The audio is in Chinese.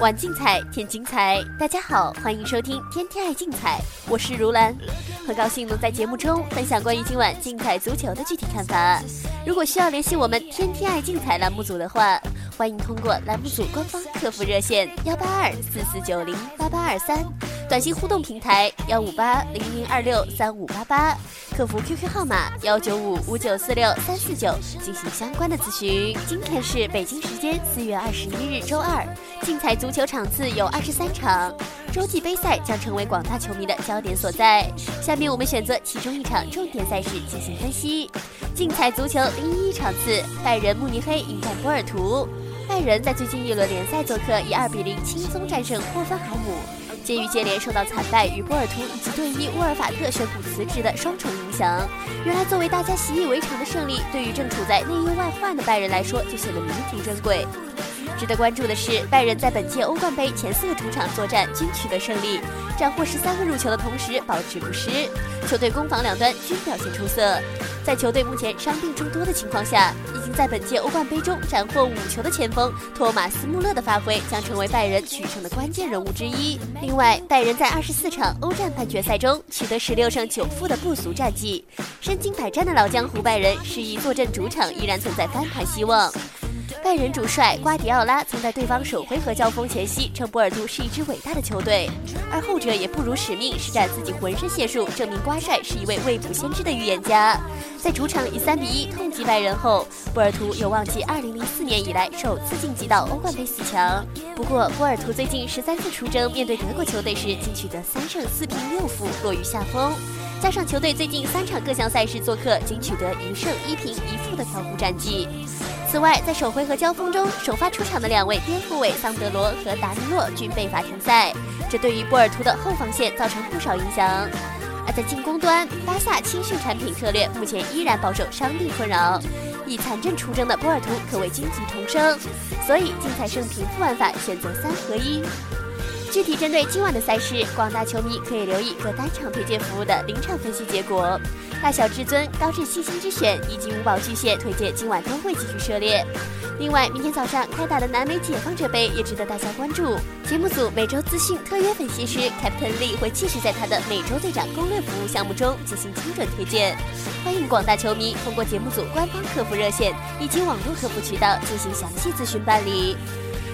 玩竞彩，添精彩。大家好，欢迎收听《天天爱竞彩》，我是如兰，很高兴能在节目中分享关于今晚竞彩足球的具体看法。如果需要联系我们《天天爱竞彩》栏目组的话，欢迎通过栏目组官方客服热线幺八二四四九零八八二三，短信互动平台幺五八零零二六三五八八，客服 QQ 号码幺九五五九四六三四九进行相关的咨询。今天是北京时间四月二十一日周二。竞彩足球场次有二十三场，洲际杯赛将成为广大球迷的焦点所在。下面我们选择其中一场重点赛事进行分析。竞彩足球零一场次，拜仁慕尼黑迎战波尔图。拜仁在最近一轮联赛做客以二比零轻松战胜霍芬海姆。鉴于接连受到惨败与波尔图以及队医沃尔法特宣布辞职的双重影响，原来作为大家习以为常的胜利，对于正处在内忧外患的拜仁来说就显得弥足珍贵。值得关注的是，拜仁在本届欧冠杯前四个主场作战均取得胜利，斩获十三个入球的同时保持不失，球队攻防两端均表现出色。在球队目前伤病众多的情况下，已经在本届欧冠杯中斩获五球的前锋托马斯·穆勒的发挥将成为拜仁取胜的关键人物之一。另外，拜仁在二十四场欧战半决赛中取得十六胜九负的不俗战绩，身经百战的老江湖拜仁示意坐镇主场依然存在翻盘希望。拜仁主帅瓜迪奥拉曾在对方首回合交锋前夕称波尔图是一支伟大的球队，而后者也不辱使命，施展自己浑身解数，证明瓜帅是一位未卜先知的预言家。在主场以三比一痛击拜仁后，波尔图有望继二零零四年以来首次晋级到欧冠杯四强。不过，波尔图最近十三次出征面对德国球队时，仅取得三胜四平六负，落于下风。加上球队最近三场各项赛事做客仅取得一胜一平一负的调虎战绩。此外，在首回合交锋中，首发出场的两位边后卫桑德罗和达尼洛均被罚停赛，这对于波尔图的后防线造成不少影响。而在进攻端，巴萨青训产品策略目前依然饱受伤病困扰，以残阵出征的波尔图可谓荆棘丛生，所以竞赛胜平负玩法选择三合一。具体针对今晚的赛事，广大球迷可以留意各单场推荐服务的临场分析结果。大小至尊、高智细心之选以及五宝巨蟹推荐今晚都会继续涉猎。另外，明天早上开打的南美解放者杯也值得大家关注。节目组每周资讯特约分析师 Captain Lee 会继续在他的每周队长攻略服务项目中进行精准推荐。欢迎广大球迷通过节目组官方客服热线以及网络客服渠道进行详细咨询办理。